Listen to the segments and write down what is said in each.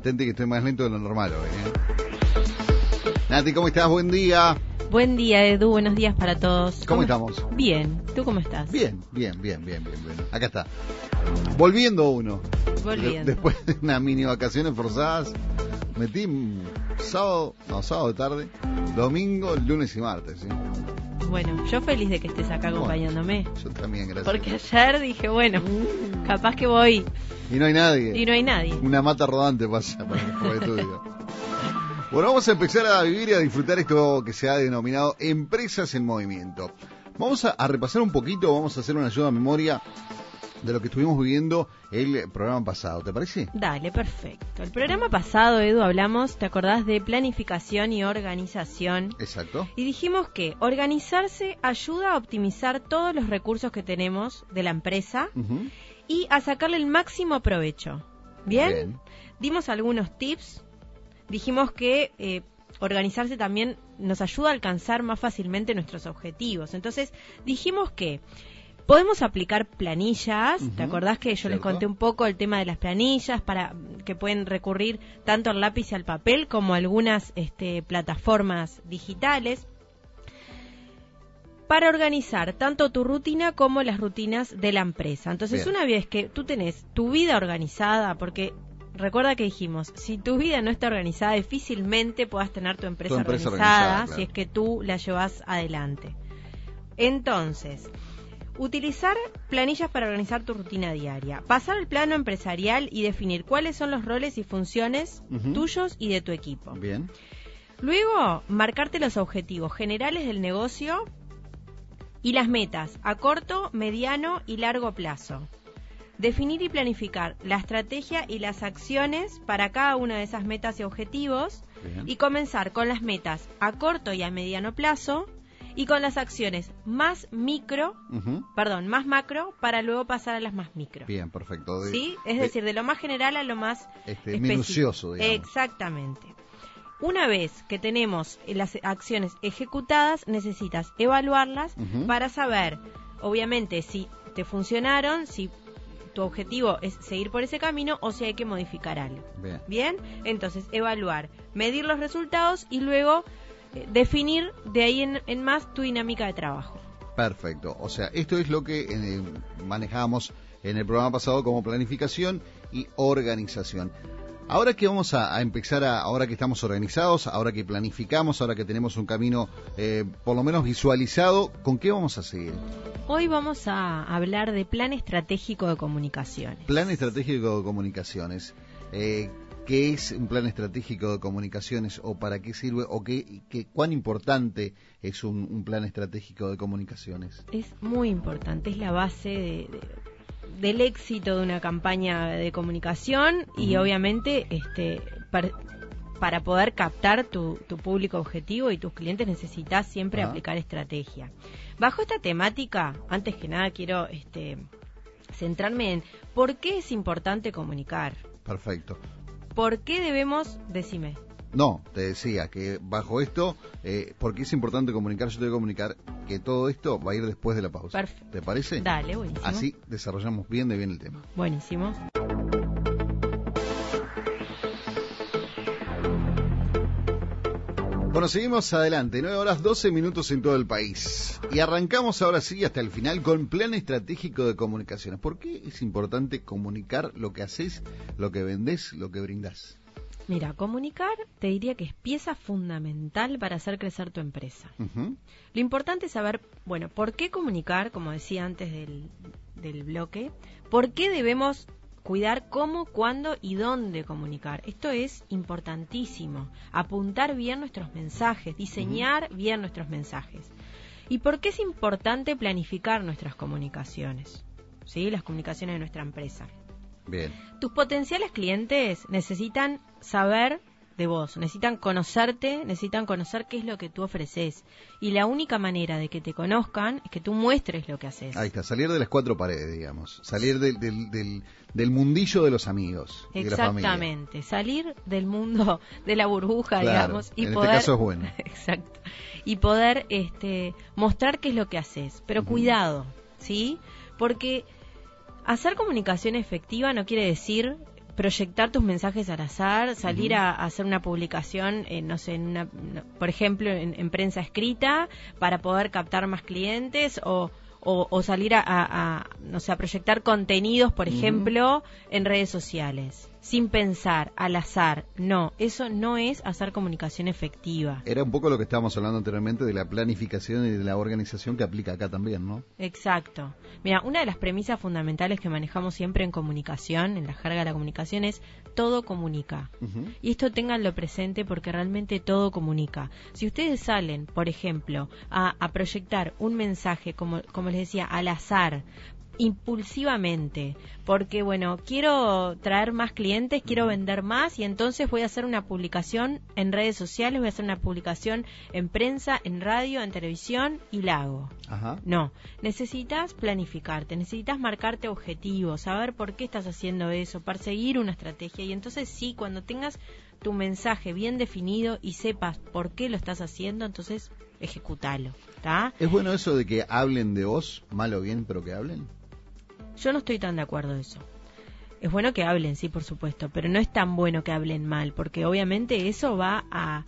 Atente que estoy más lento de lo normal hoy. ¿eh? Nati, ¿cómo estás? Buen día. Buen día, Edu. Buenos días para todos. ¿Cómo, estamos? Bien. ¿Tú cómo estás? Bien, bien, bien, bien, bien, bien. Acá está. Volviendo uno. Volviendo. De- después de unas mini vacaciones forzadas, metí sábado, no, sábado de tarde, domingo, lunes y martes. ¿sí? Bueno, yo feliz de que estés acá acompañándome. Yo también, gracias. Porque ayer dije, bueno, capaz que voy Y no hay nadie. y no hay nadie. Una mata rodante pasa por el, estudio. Bueno, vamos a empezar a vivir y a disfrutar esto que se ha denominado Empresas en Movimiento. Vamos a, a repasar un poquito, vamos a hacer una ayuda a memoria de lo que estuvimos viviendo el programa pasado, ¿te parece? Dale, perfecto. El programa pasado, Edu, hablamos, ¿te acordás de planificación y organización? Exacto. Y dijimos que organizarse ayuda a optimizar todos los recursos que tenemos de la empresa y a sacarle el máximo provecho. ¿Bien? Bien. Dimos algunos tips. Dijimos que eh, organizarse también nos ayuda a alcanzar más fácilmente nuestros objetivos. Entonces, dijimos que podemos aplicar planillas. ¿Te acordás que yo les conté un poco el tema de las planillas para que pueden recurrir tanto al lápiz y al papel como a algunas este, plataformas digitales? para organizar tanto tu rutina como las rutinas de la empresa. Entonces, Bien. una vez que tú tenés tu vida organizada, porque recuerda que dijimos, si tu vida no está organizada, difícilmente puedas tener tu empresa, Tu empresa organizada, organizada, claro. si es que tú la llevas adelante. Entonces, utilizar planillas para organizar tu rutina diaria, pasar al plano empresarial y definir cuáles son los roles y funciones tuyos y de tu equipo. Bien. Luego, marcarte los objetivos generales del negocio y las metas a corto, mediano y largo plazo. Definir y planificar la estrategia y las acciones para cada una de esas metas y objetivos Bien. y comenzar con las metas a corto y a mediano plazo y con las acciones más micro, perdón, más macro para luego pasar a las más micro. Bien, perfecto. De- ¿Sí? Es de- decir, de lo más general a lo más este, minucioso, digamos. Exactamente. Una vez que tenemos las acciones ejecutadas, necesitas evaluarlas para saber, obviamente, si te funcionaron, si tu objetivo es seguir por ese camino o si hay que modificar algo. Bien. Bien, entonces evaluar, medir los resultados y luego definir de ahí en, en más tu dinámica de trabajo. Perfecto. O sea, esto es lo que eh, manejamos en el programa pasado como planificación y organización. Ahora que vamos a, a empezar a, ahora que estamos organizados, ahora que planificamos, ahora que tenemos un camino eh, por lo menos visualizado, ¿con qué vamos a seguir? Hoy vamos a hablar de plan estratégico de comunicaciones. Plan estratégico de comunicaciones. Eh, ¿Qué es un plan estratégico de comunicaciones o para qué sirve o qué, qué- cuán importante es un, un plan estratégico de comunicaciones? Es muy importante, es la base de- de- del éxito de una campaña de comunicación y obviamente este par- para poder captar tu, tu público objetivo y tus clientes necesitas siempre Ajá. aplicar estrategia. Bajo esta temática, antes que nada quiero este, centrarme en por qué es importante comunicar. Perfecto. ¿Por qué debemos, decime, No, te decía que bajo esto, eh, porque es importante comunicar, yo te voy a comunicar que todo esto va a ir después de la pausa. Perfecto. ¿Te parece? dale, buenísimo. Así desarrollamos bien de bien el tema. Buenísimo. Bueno, seguimos adelante. 9 horas 12 minutos en todo el país. Y arrancamos ahora sí hasta el final con plan estratégico de comunicaciones. ¿Por qué es importante comunicar lo que haces, lo que vendés, lo que brindás? Mira, comunicar te diría que es pieza fundamental para hacer crecer tu empresa. Lo importante es saber, bueno, ¿por qué comunicar? Como decía antes del, del bloque, ¿por qué debemos cuidar cómo, cuándo y dónde comunicar? Esto es importantísimo. Apuntar bien nuestros mensajes, diseñar bien nuestros mensajes. ¿Y por qué es importante planificar nuestras comunicaciones? ¿Sí? Las comunicaciones de nuestra empresa. Bien. Tus potenciales clientes necesitan saber de vos, necesitan conocerte, necesitan conocer qué es lo que tú ofreces. Y la única manera de que te conozcan es que tú muestres lo que haces. Ahí está, salir de las cuatro paredes, digamos. Salir del, del, del, del mundillo de los amigos y de la. Exactamente, salir del mundo de la burbuja, Claro, digamos, y en este poder caso es bueno. Exacto. Y poder este mostrar qué es lo que haces, pero cuidado, ¿sí? Porque hacer comunicación efectiva no quiere decir proyectar tus mensajes al azar, salir a, hacer una publicación, no sé, en una, por ejemplo, en, prensa escrita para poder captar más clientes o, o, salir a, no sé, a proyectar contenidos, por ejemplo, en redes sociales sin pensar, al azar. No, eso no es hacer comunicación efectiva. Era un poco lo que estábamos hablando anteriormente de la planificación y de la organización que aplica acá también, ¿no? Exacto. Mira, una de las premisas fundamentales que manejamos siempre en comunicación, en la jerga de la comunicación, es todo comunica. Y esto tenganlo presente porque realmente todo comunica. Si ustedes salen, por ejemplo, a, a proyectar un mensaje, como, como les decía, al azar, impulsivamente, porque bueno, quiero traer más clientes, quiero vender más y entonces voy a hacer una publicación en redes sociales, voy a hacer una publicación en prensa, en radio, en televisión y la hago. No, necesitas planificarte, necesitas marcarte objetivos, saber por qué estás haciendo eso, perseguir una estrategia y entonces sí, cuando tengas tu mensaje bien definido y sepas por qué lo estás haciendo, entonces ejecútalo. ¿Es bueno eso de que hablen de vos, mal o bien, pero que hablen? Yo no estoy tan de acuerdo en eso. Es bueno que hablen, sí, por supuesto, pero no es tan bueno que hablen mal, porque obviamente eso va a,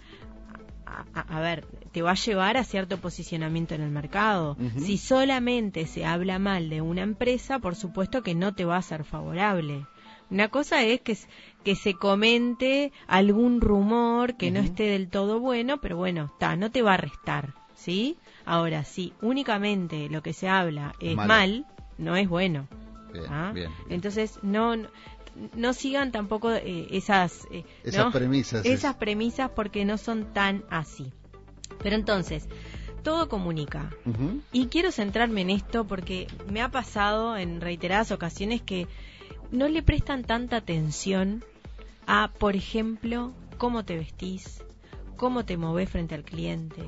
a, ver, te va a llevar a cierto posicionamiento en el mercado. Si solamente se habla mal de una empresa, por supuesto que no te va a ser favorable. Una cosa es que, que se comente algún rumor que no esté del todo bueno, pero bueno, está, no te va a restar, ¿sí? Ahora, si únicamente lo que se habla es mal, no es bueno. ¿Ah? Entonces, no, no sigan tampoco eh, esas, eh, esas premisas. Esas premisas porque no son tan así. Pero entonces, todo comunica. Y quiero centrarme en esto porque me ha pasado en reiteradas ocasiones que no le prestan tanta atención a, por ejemplo, cómo te vestís, cómo te moves frente al cliente,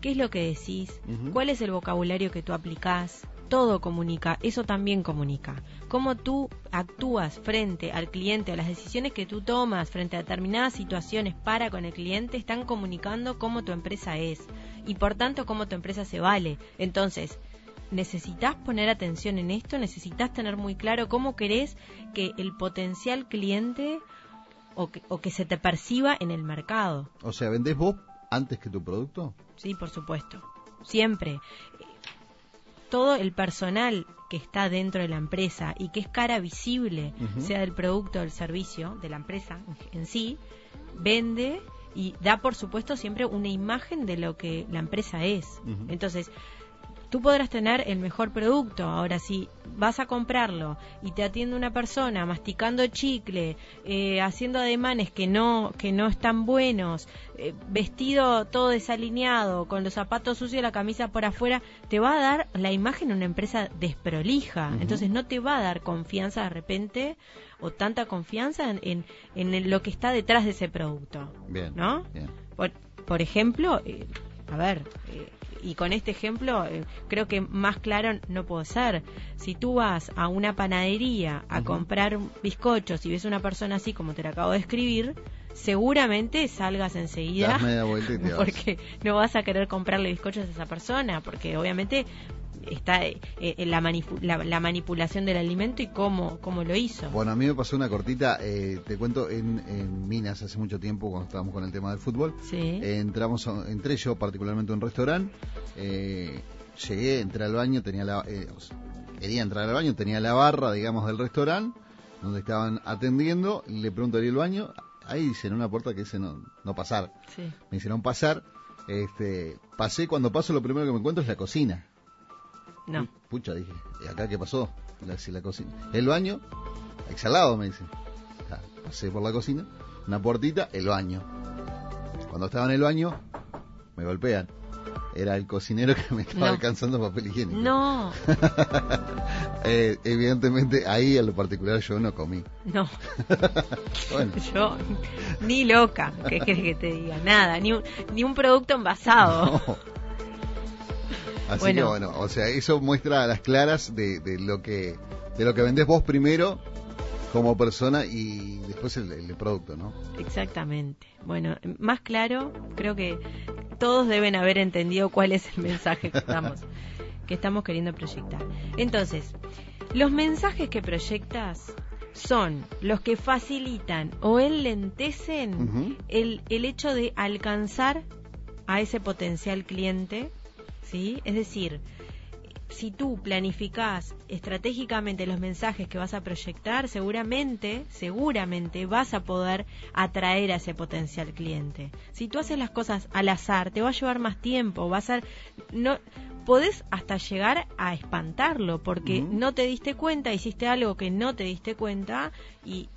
qué es lo que decís, cuál es el vocabulario que tú aplicás, todo comunica, eso también comunica. Cómo tú actúas frente al cliente, a las decisiones que tú tomas frente a determinadas situaciones para con el cliente, están comunicando cómo tu empresa es y por tanto cómo tu empresa se vale. Entonces, necesitas poner atención en esto, necesitas tener muy claro cómo querés que el potencial cliente o que, o que se te perciba en el mercado. O sea, ¿vendés vos antes que tu producto? Sí, por supuesto. Siempre todo el personal que está dentro de la empresa y que es cara visible, sea del producto o del servicio de la empresa en sí, vende y da por supuesto siempre una imagen de lo que la empresa es. Entonces, tú podrás tener el mejor producto. Ahora, si vas a comprarlo y te atiende una persona masticando chicle, eh, haciendo ademanes que no, que no están buenos, eh, vestido todo desalineado, con los zapatos sucios y la camisa por afuera, te va a dar la imagen de una empresa desprolija. Entonces, no te va a dar confianza de repente o tanta confianza en, en, lo que está detrás de ese producto. Bien. ¿No? Por, por ejemplo, eh, a ver, y con este ejemplo eh, creo que más claro no puedo ser. Si tú vas a una panadería a comprar bizcochos y ves una persona así como te la acabo de escribir, seguramente salgas enseguida porque no vas a querer comprarle bizcochos a esa persona, porque obviamente está eh, en la, la, manipulación del alimento y cómo, cómo lo hizo. Bueno, a mí me pasó una cortita, eh, te cuento, en, Minas hace mucho tiempo, cuando estábamos con el tema del fútbol, eh, entramos, entré yo particularmente a un restaurante, llegué, entré al baño, tenía la, quería entrar al baño, tenía la barra, digamos, del restaurante, donde estaban atendiendo, le pregunto, ¿y el baño? Ahí dice, en una puerta que dice no, no pasar. Me hicieron pasar. Este, pasé, cuando paso lo primero que me encuentro es la cocina. No. Pucha, dije, ¿y acá qué pasó? La, la cocina. El baño, exhalado, me dice. pasé por la cocina, una puertita, el baño. Cuando estaba en el baño, me golpean. Era el cocinero que me estaba alcanzando papel higiénico. No. eh, evidentemente, ahí en lo particular yo no comí. No. bueno. Yo, ni loca, ¿qué quieres que te diga? Nada, ni un, ni un producto envasado. No. Así que bueno, o sea, eso muestra a las claras de, lo que de lo que vendés vos primero como persona y después el, producto, ¿no? Exactamente. Bueno, más claro, creo que todos deben haber entendido cuál es el mensaje que estamos que estamos queriendo proyectar. Entonces, los mensajes que proyectas son los que facilitan o enlentecen el, el hecho de alcanzar a ese potencial cliente, ¿sí? Es decir, si tú planificás estratégicamente los mensajes que vas a proyectar, seguramente, seguramente vas a poder atraer a ese potencial cliente. Si tú haces las cosas al azar, te va a llevar más tiempo, vas a no podés hasta llegar a espantarlo porque no te diste cuenta, hiciste algo que no te diste cuenta y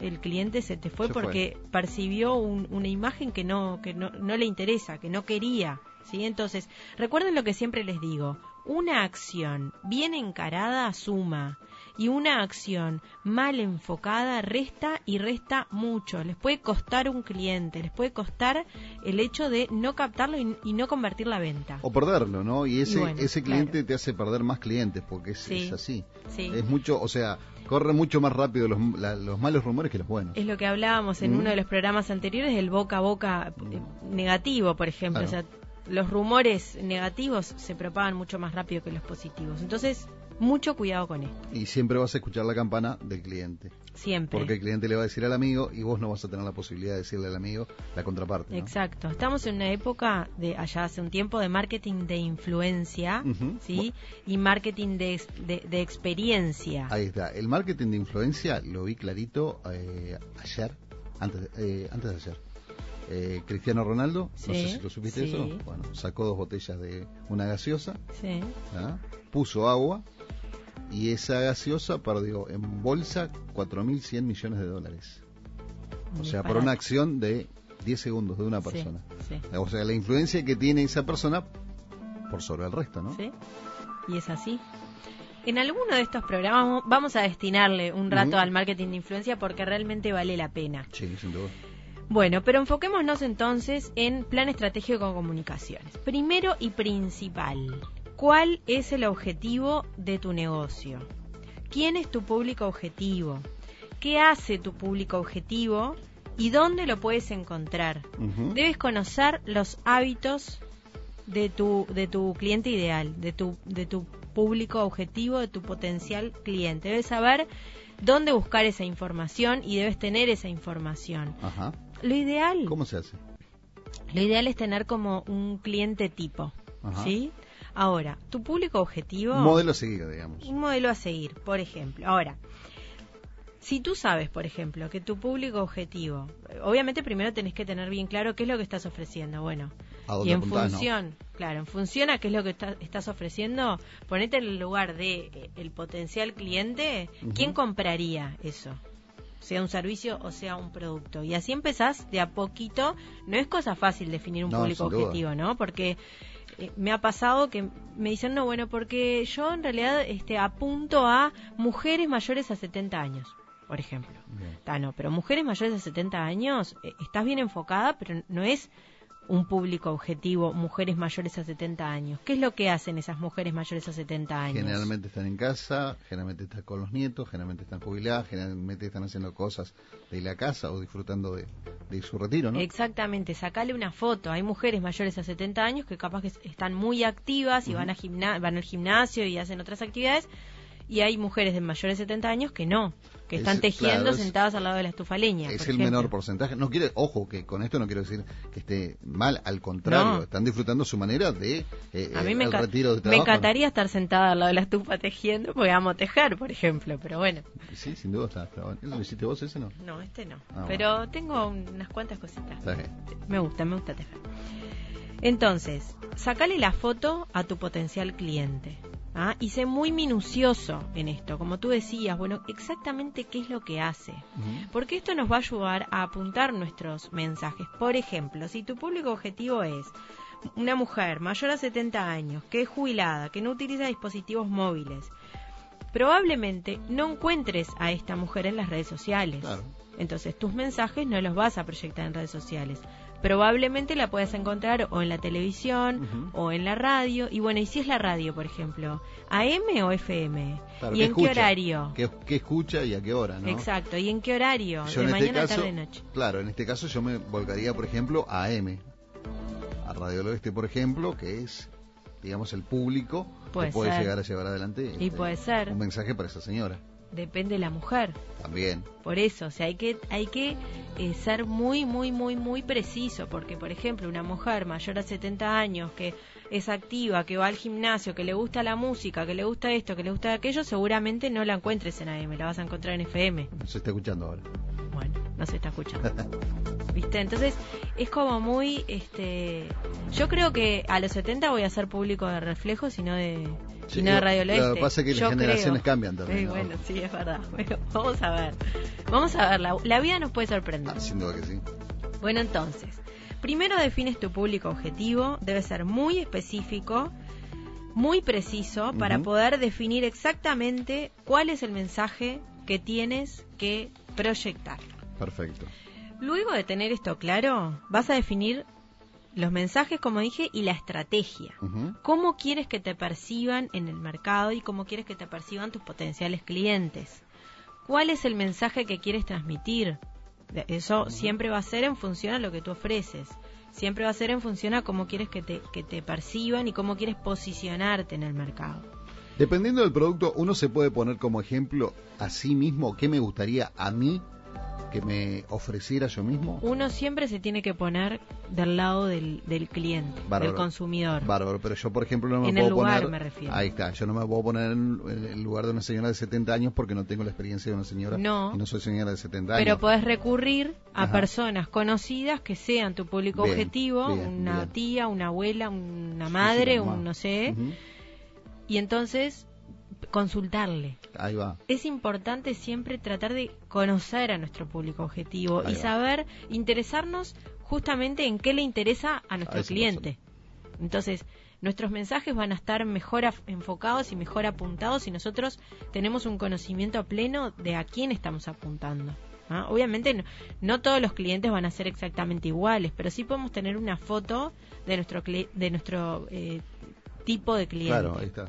el cliente se te fue Se fue. porque percibió un- una imagen que no que no, no le interesa, que no quería, ¿sí? Entonces, recuerden lo que siempre les digo, una acción bien encarada suma y una acción mal enfocada resta y resta mucho. Les puede costar un cliente, les puede costar el hecho de no captarlo y, y no convertir la venta. O perderlo, ¿no? Y ese, Y bueno, ese cliente claro. te hace perder más clientes porque es, Sí. es así. Sí. Es mucho, o sea, corre mucho más rápido los, la- los malos rumores que los buenos. Es lo que hablábamos en Mm. uno de los programas anteriores del boca a boca eh, negativo, por ejemplo. Claro. O sea, los rumores negativos se propagan mucho más rápido que los positivos. Entonces, mucho cuidado con esto. Y siempre vas a escuchar la campana del cliente. Siempre. Porque el cliente le va a decir al amigo y vos no vas a tener la posibilidad de decirle al amigo la contraparte. ¿no? Exacto. Estamos en una época de allá hace un tiempo de marketing de influencia. ¿sí? Y marketing de, de, de experiencia. Ahí está. El marketing de influencia lo vi clarito eh, ayer, antes, eh, antes de ayer. Eh, Cristiano Ronaldo, no sé si lo supiste sí. eso, bueno, sacó dos botellas de una gaseosa, Sí. ¿ah? puso agua y esa gaseosa perdió en bolsa 4.100 millones de dólares. O sea, por una acción de 10 segundos de una persona. O sea, la influencia que tiene esa persona por sobre el resto, ¿no? ¿Sí? Y es así. En alguno de estos programas vamos a destinarle un rato al marketing de influencia porque realmente vale la pena. Sí, sin duda. Bueno, pero enfoquémonos entonces en plan estratégico de comunicaciones. Primero y principal, ¿cuál es el objetivo de tu negocio? ¿Quién es tu público objetivo? ¿Qué hace tu público objetivo? ¿Y dónde lo puedes encontrar? Debes conocer los hábitos de tu, de tu cliente ideal, de tu, de tu público objetivo, de tu potencial cliente. Debes saber dónde buscar esa información y debes tener esa información. Ajá. Lo ideal, ¿Cómo se hace? lo ideal es tener como un cliente tipo, Ajá. ¿sí? Ahora, tu público objetivo, Un modelo a seguir, digamos. un modelo a seguir, por ejemplo. Ahora, si tú sabes, por ejemplo, que tu público objetivo, obviamente primero tenés que tener bien claro qué es lo que estás ofreciendo. Bueno, ¿A y en apuntás, no? función, claro, en función a qué es lo que está- estás ofreciendo, ponete en el lugar de eh, el potencial cliente, ¿quién compraría eso? Sea un servicio o sea un producto. Y así empezás de a poquito. No es cosa fácil definir un No, público objetivo, ¿no? Porque eh, me ha pasado que me dicen, no, bueno, porque yo en realidad este, apunto a mujeres mayores a 70 años, por ejemplo. Bien. Ah, no, pero mujeres mayores de 70 años, eh, estás bien enfocada, pero no es un público objetivo, mujeres mayores a 70 años. ¿Qué es lo que hacen esas mujeres mayores a 70 años? Generalmente están en casa, generalmente están con los nietos, generalmente están jubiladas, generalmente están haciendo cosas de la casa o disfrutando de, de su retiro, ¿no? Exactamente, sacale una foto. Hay mujeres mayores a 70 años que capaz que están muy activas y van, a van al gimnasio y hacen otras actividades. Y hay mujeres de mayores de 70 años que no, que están Es- tejiendo claro, es- sentadas al lado de la estufa leña. es por el ejemplo. menor porcentaje. No quiere, ojo, que con esto no quiero decir que esté mal, al contrario, No. están disfrutando su manera de eh, A mí eh, me, el retiro de me trabajo. encantaría estar sentada al lado de la estufa tejiendo, porque amo tejer, por ejemplo, pero bueno. Sí, sin duda está, está bueno. ¿Eso lo hiciste vos ese no? No, este no. Ah, Pero tengo unas cuantas cositas. Me gusta, me gusta tejer. Entonces, sacale la foto a tu potencial cliente. ¿Ah? Y sé muy minucioso en esto. Como tú decías, bueno, exactamente qué es lo que hace. Porque esto nos va a ayudar a apuntar nuestros mensajes. Por ejemplo, si tu público objetivo es una mujer mayor a 70 años, que es jubilada, que no utiliza dispositivos móviles, probablemente no encuentres a esta mujer en las redes sociales. Claro. Entonces tus mensajes no los vas a proyectar en redes sociales. Probablemente la puedas encontrar o en la televisión o en la radio. Y bueno, ¿y si es la radio, por ejemplo? ¿AM o FM? Claro, ¿Y ¿qué en escucha? qué horario? ¿Qué, qué escucha y a qué hora, no? Exacto. ¿Y en qué horario? Yo ¿De este mañana, caso, tarde, noche? claro, en este caso yo me volcaría, por ejemplo, a AM, a Radio del Oeste, por ejemplo, que es, digamos, el público Puede que puede ser. llegar a llevar adelante Y este, puede ser. un mensaje para esa señora. Depende de la mujer. También. Por eso, o sea, hay que, hay que eh, ser muy, muy, muy, muy preciso, porque, por ejemplo, una mujer mayor a 70 años que es activa, que va al gimnasio, que le gusta la música, que le gusta esto, que le gusta aquello, seguramente no la encuentres en AM, la vas a encontrar en FM. Se está escuchando ahora. Bueno, no se está escuchando. ¿Viste? Entonces, es como muy, este, yo creo que a los 70 voy a ser público de reflejo, sino de, Sí, no de Radio del Lo Oeste. que pasa es que Yo las generaciones creo. cambian también. Sí, ¿no? bueno, sí, es verdad. Bueno, vamos a ver. Vamos a ver, la, la vida nos puede sorprender. Ah, sin duda que sí. Bueno, entonces, primero defines tu público objetivo, debe ser muy específico, muy preciso, para poder definir exactamente cuál es el mensaje que tienes que proyectar. Perfecto. Luego de tener esto claro, vas a definir los mensajes, como dije, y la estrategia. ¿Cómo quieres que te perciban en el mercado y cómo quieres que te perciban tus potenciales clientes? ¿Cuál es el mensaje que quieres transmitir? Eso siempre va a ser en función a lo que tú ofreces. Siempre va a ser en función a cómo quieres que te, que te perciban y cómo quieres posicionarte en el mercado. Dependiendo del producto, uno se puede poner como ejemplo a sí mismo qué me gustaría a mí que me ofreciera yo mismo. Uno siempre se tiene que poner del lado del, del cliente, Bárbaro. del consumidor. Bárbaro, pero yo, por ejemplo, no me En el puedo lugar poner. me refiero. Ahí está, yo no me puedo poner en, el lugar de una señora de 70 años porque no tengo la experiencia de una señora. No. Y no soy señora de 70 años. Pero podés recurrir a Ajá. personas conocidas que sean tu público Bien, objetivo, bien, una bien. tía, una abuela, una madre, sí, un no sé, y entonces consultarle. Ahí va. Es importante siempre tratar de conocer a nuestro público objetivo Ahí y va. saber interesarnos justamente en qué le interesa a nuestro A cliente. Entonces, nuestros mensajes van a estar mejor enfocados y mejor apuntados si nosotros tenemos un conocimiento pleno de a quién estamos apuntando. ¿ah? Obviamente no, no todos los clientes van a ser exactamente iguales, pero sí podemos tener una foto de nuestro cli- de nuestro eh, tipo de cliente. Claro, ahí está.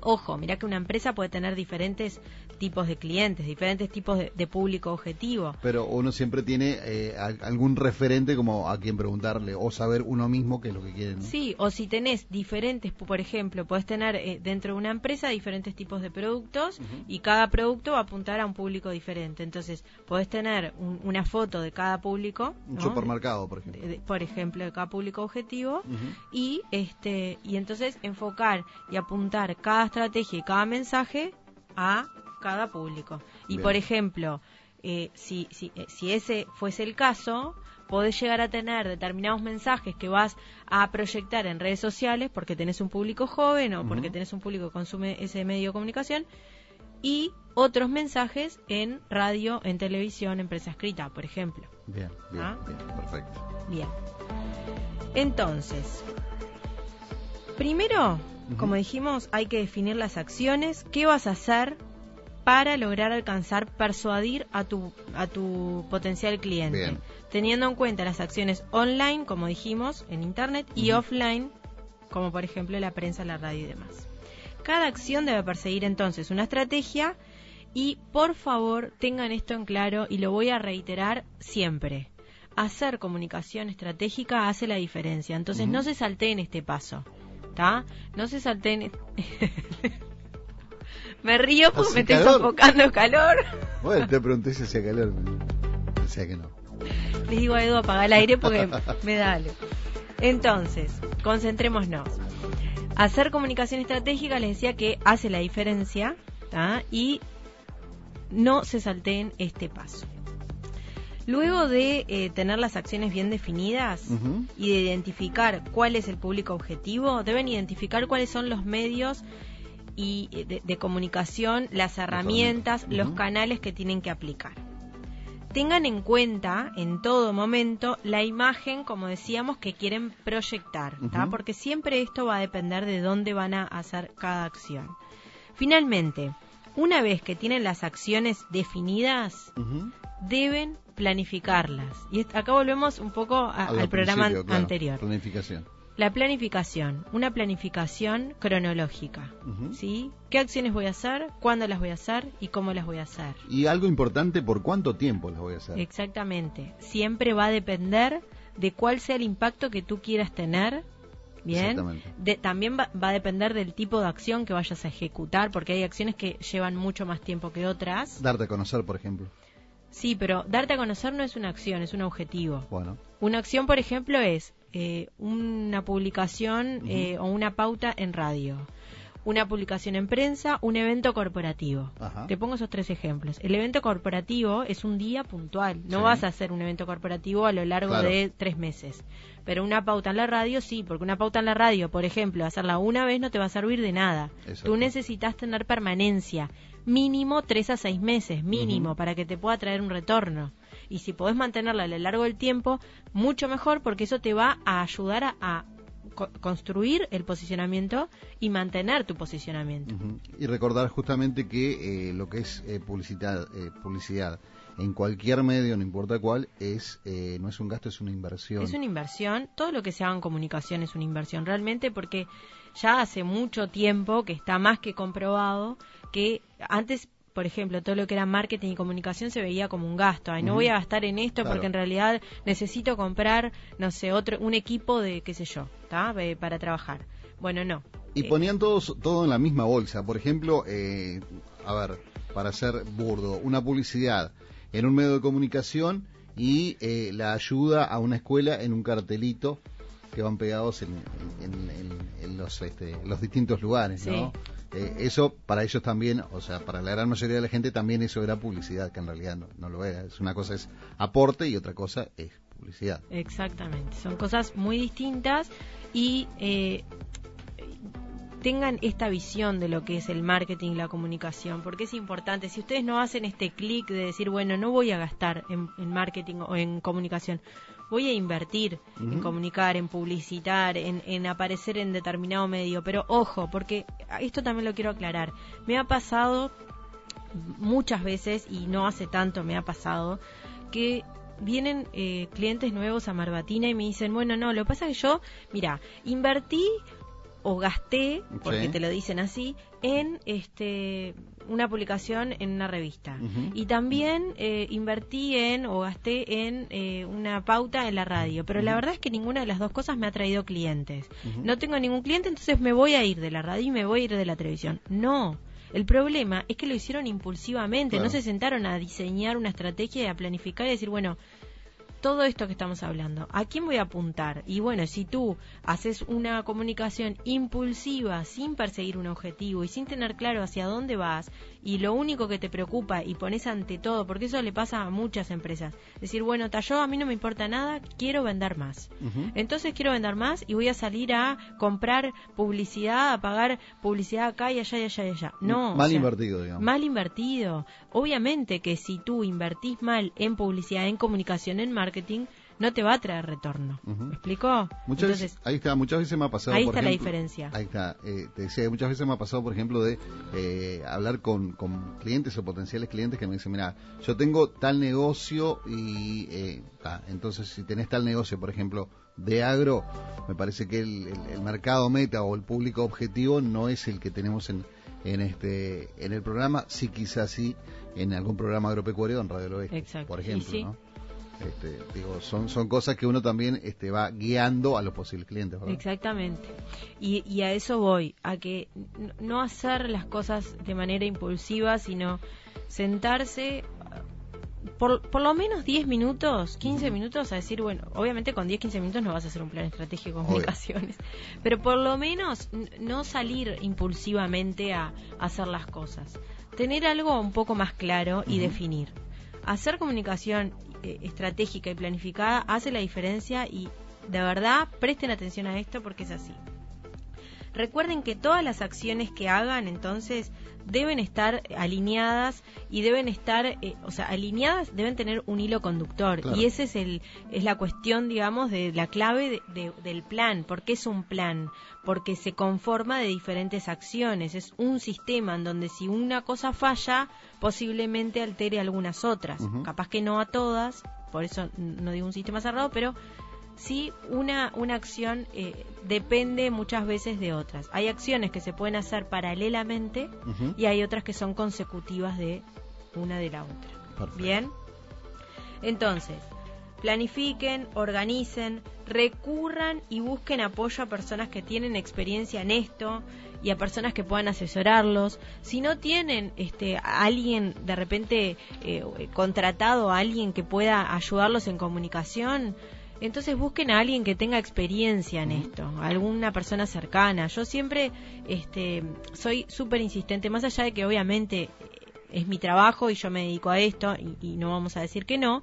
Ojo, mira que una empresa puede tener diferentes tipos de clientes, diferentes tipos de, de público objetivo. Pero uno siempre tiene eh, algún referente como a quien preguntarle o saber uno mismo qué es lo que quiere. ¿no? Sí, o si tenés diferentes, por ejemplo, podés tener eh, dentro de una empresa diferentes tipos de productos y cada producto va a apuntar a un público diferente. Entonces, podés tener un- una foto de cada público, Un ¿no? supermercado, por ejemplo. De- de- por ejemplo, de cada público objetivo y este y entonces enfocar y apuntar cada estrategia y cada mensaje a cada público. Y Bien. por ejemplo, eh, si, si, eh, si ese fuese el caso, podés llegar a tener determinados mensajes que vas a proyectar en redes sociales porque tenés un público joven o porque tenés un público que consume ese medio de comunicación y otros mensajes en radio, en televisión, en prensa escrita, por ejemplo. Bien, bien, ¿Ah? bien, perfecto. Bien. Entonces, primero, como dijimos, hay que definir las acciones. ¿Qué vas a hacer para lograr alcanzar, persuadir a tu, a tu potencial cliente? Bien. Teniendo en cuenta las acciones online, como dijimos, en Internet, y offline, como por ejemplo la prensa, la radio y demás. Cada acción debe perseguir entonces una estrategia y por favor tengan esto en claro y lo voy a reiterar siempre. Hacer comunicación estratégica hace la diferencia, entonces no se salteen este paso, ¿está? No se salteen... me río porque me estoy calor. sofocando calor. Bueno, te pregunté si hacía calor. Decía que no. Les digo a Edu apagar el aire porque me da algo. Entonces, concentrémonos. Hacer comunicación estratégica les decía que hace la diferencia ¿tá? y no se salteen este paso. Luego de eh, tener las acciones bien definidas y de identificar cuál es el público objetivo, deben identificar cuáles son los medios y eh, de, de comunicación, las herramientas, los canales que tienen que aplicar. Tengan en cuenta en todo momento la imagen, como decíamos, que quieren proyectar, porque siempre esto va a depender de dónde van a hacer cada acción. Finalmente, una vez que tienen las acciones definidas, deben planificarlas. Y acá volvemos un poco a- al programa claro, anterior. Planificación. La planificación, una planificación cronológica. ¿Sí? ¿Qué acciones voy a hacer? ¿Cuándo las voy a hacer? ¿Y cómo las voy a hacer? Y algo importante, ¿por cuánto tiempo las voy a hacer? Exactamente. Siempre va a depender de cuál sea el impacto que tú quieras tener Bien, también va, a depender del tipo de acción que vayas a ejecutar, porque hay acciones que llevan mucho más tiempo que otras. Darte a conocer, por ejemplo. Sí, pero darte a conocer no es una acción, es un objetivo. Bueno. Una acción, por ejemplo, es eh, una publicación eh, o una pauta en radio una publicación en prensa, un evento corporativo. Te pongo esos tres ejemplos. El evento corporativo es un día puntual. No vas a hacer un evento corporativo a lo largo de tres meses. Pero una pauta en la radio sí, porque una pauta en la radio, por ejemplo, hacerla una vez no te va a servir de nada. Tú necesitas tener permanencia, mínimo tres a seis meses, mínimo, para que te pueda traer un retorno. Y si podés mantenerla a lo largo del tiempo, mucho mejor porque eso te va a ayudar a construir el posicionamiento y mantener tu posicionamiento. Y recordar justamente que eh, lo que es eh, publicidad, eh, publicidad en cualquier medio, no importa cuál, es no es un gasto, es una inversión. Es una inversión. Todo lo que se haga en comunicación es una inversión realmente porque ya hace mucho tiempo que está más que comprobado que antes por ejemplo, todo lo que era marketing y comunicación se veía como un gasto. Ay, no voy a gastar en esto porque en realidad necesito comprar, no sé, otro, un equipo de, qué sé yo, para trabajar. Bueno, no. Y eh, ponían todos, todo en la misma bolsa. Por ejemplo, eh, a ver, para ser burdo, una publicidad en un medio de comunicación y eh, la ayuda a una escuela en un cartelito que van pegados en, los, este, los distintos lugares, ¿no? Eh, eso para ellos también, o sea, para la gran mayoría de la gente también eso era publicidad, que en realidad no, lo era. Es una cosa es aporte y otra cosa es publicidad. Exactamente, son cosas muy distintas y eh, tengan esta visión de lo que es el marketing y la comunicación, porque es importante. Si ustedes no hacen este clic de decir, bueno, no voy a gastar en, marketing o en comunicación, voy a invertir en comunicar, en publicitar, en, aparecer en determinado medio. Pero ojo, porque esto también lo quiero aclarar. Me ha pasado muchas veces, y no hace tanto me ha pasado, que vienen eh, clientes nuevos a Marbatina y me dicen, bueno, no, lo que pasa es que yo, mira, invertí o gasté, porque te lo dicen así, en este una publicación en una revista. Y también eh, invertí en o gasté en eh, una pauta en la radio. Pero la verdad es que ninguna de las dos cosas me ha traído clientes. No tengo ningún cliente, entonces me voy a ir de la radio y me voy a ir de la televisión. No. El problema es que lo hicieron impulsivamente, no se sentaron a diseñar una estrategia y a planificar y decir, bueno, todo esto que estamos hablando, ¿a quién voy a apuntar? Y bueno, si tú haces una comunicación impulsiva, sin perseguir un objetivo y sin tener claro hacia dónde vas, y lo único que te preocupa y pones ante todo, porque eso le pasa a muchas empresas, decir, bueno, yo a mí no me importa nada, quiero vender más. Entonces quiero vender más y voy a salir a comprar publicidad, a pagar publicidad acá y allá y allá y allá. No. Mal invertido, digamos. Mal invertido. Obviamente que si tú invertís mal en publicidad, en comunicación, en marketing, no te va a traer retorno. ¿Me explicó? Muchas veces, ahí está, muchas veces me ha pasado. Ahí está la diferencia. Ahí está. Eh, te decía, muchas veces me ha pasado, por ejemplo, de eh, hablar con, clientes o potenciales clientes que me dicen, mira, yo tengo tal negocio y eh, entonces si tenés tal negocio, por ejemplo, de agro, me parece que el, mercado meta o el público objetivo no es el que tenemos en, en este en el programa, sí quizás sí en algún programa agropecuario en Radio Oeste, por ejemplo, ¿no? Este, digo, son, son cosas que uno también este, va guiando a los posibles clientes. Exactamente. Y, y a eso voy, a que no hacer las cosas de manera impulsiva, sino sentarse por, por lo menos 10 minutos, 15 minutos a decir, bueno, obviamente con 10, 15 minutos no vas a hacer un plan estratégico de comunicaciones, pero por lo menos no salir impulsivamente a, hacer las cosas. Tener algo un poco más claro y definir. Hacer comunicación eh, estratégica y planificada hace la diferencia y de verdad presten atención a esto porque es así. Recuerden que todas las acciones que hagan entonces deben estar alineadas y deben estar, eh, o sea, alineadas deben tener un hilo conductor y ese es el es la cuestión, digamos, de la clave del plan. ¿Por qué es un plan? Porque se conforma de diferentes acciones. Es un sistema en donde si una cosa falla, posiblemente altere algunas otras. Capaz que no a todas, por eso no digo un sistema cerrado, pero sí una, una acción eh, depende muchas veces de otras. Hay acciones que se pueden hacer paralelamente y hay otras que son consecutivas de una de la otra. Bien. Entonces, planifiquen, organicen, recurran y busquen apoyo a personas que tienen experiencia en esto y a personas que puedan asesorarlos. Si no tienen este, a alguien de repente eh, contratado, a alguien que pueda ayudarlos en comunicación, entonces busquen a alguien que tenga experiencia en esto, alguna persona cercana. Yo siempre este, soy súper insistente, más allá de que obviamente es mi trabajo y yo me dedico a esto y no vamos a decir que no,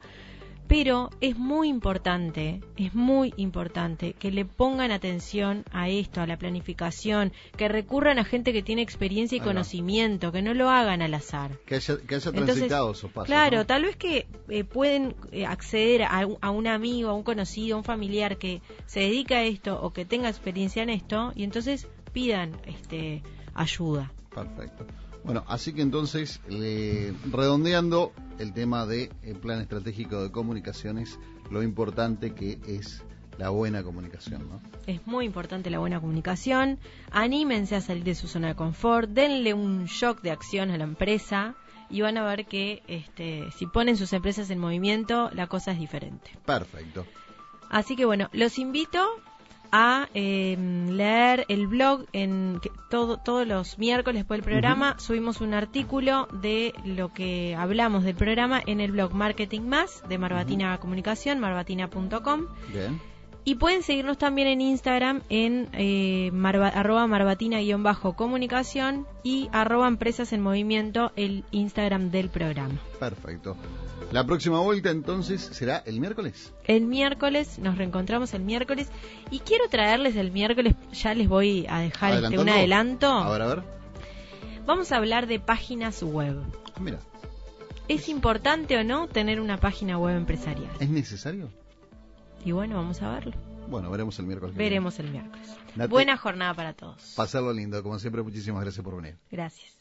pero es muy importante, es muy importante que le pongan atención a esto, a la planificación, que recurran a gente que tiene experiencia y conocimiento, que no lo hagan al azar. Que haya, transitado esos pasos. Claro, tal vez que eh, pueden eh, acceder a, a, un amigo, a un conocido, a un familiar que se dedica a esto o que tenga experiencia en esto y entonces pidan este ayuda. Perfecto. Bueno, así que entonces, redondeando el tema del de plan estratégico de comunicaciones, lo importante que es la buena comunicación, ¿no? Es muy importante la buena comunicación. Anímense a salir de su zona de confort, denle un shock de acción a la empresa y van a ver que este, si ponen sus empresas en movimiento, la cosa es diferente. Perfecto. Así que bueno, los invito a em, leer el blog en todo, todos los miércoles después del programa subimos un artículo de lo que hablamos del programa en el blog Marketing Más de Marbatina Comunicación, marbatina.com. Y pueden seguirnos también en Instagram en eh, arroba marbatina-comunicación y arroba empresas en movimiento, el Instagram del programa. Perfecto. La próxima vuelta entonces será el miércoles. El miércoles, nos reencontramos el miércoles y quiero traerles el miércoles, ya les voy a dejar este, un adelanto. A ver, a ver. Vamos a hablar de páginas web. Mira. ¿Es importante o no tener una página web empresarial? ¿Es necesario? Y bueno, vamos a verlo. Bueno, veremos el miércoles. Veremos el miércoles. Buena jornada para todos. Pasarlo lindo, como siempre, muchísimas gracias por venir. Gracias.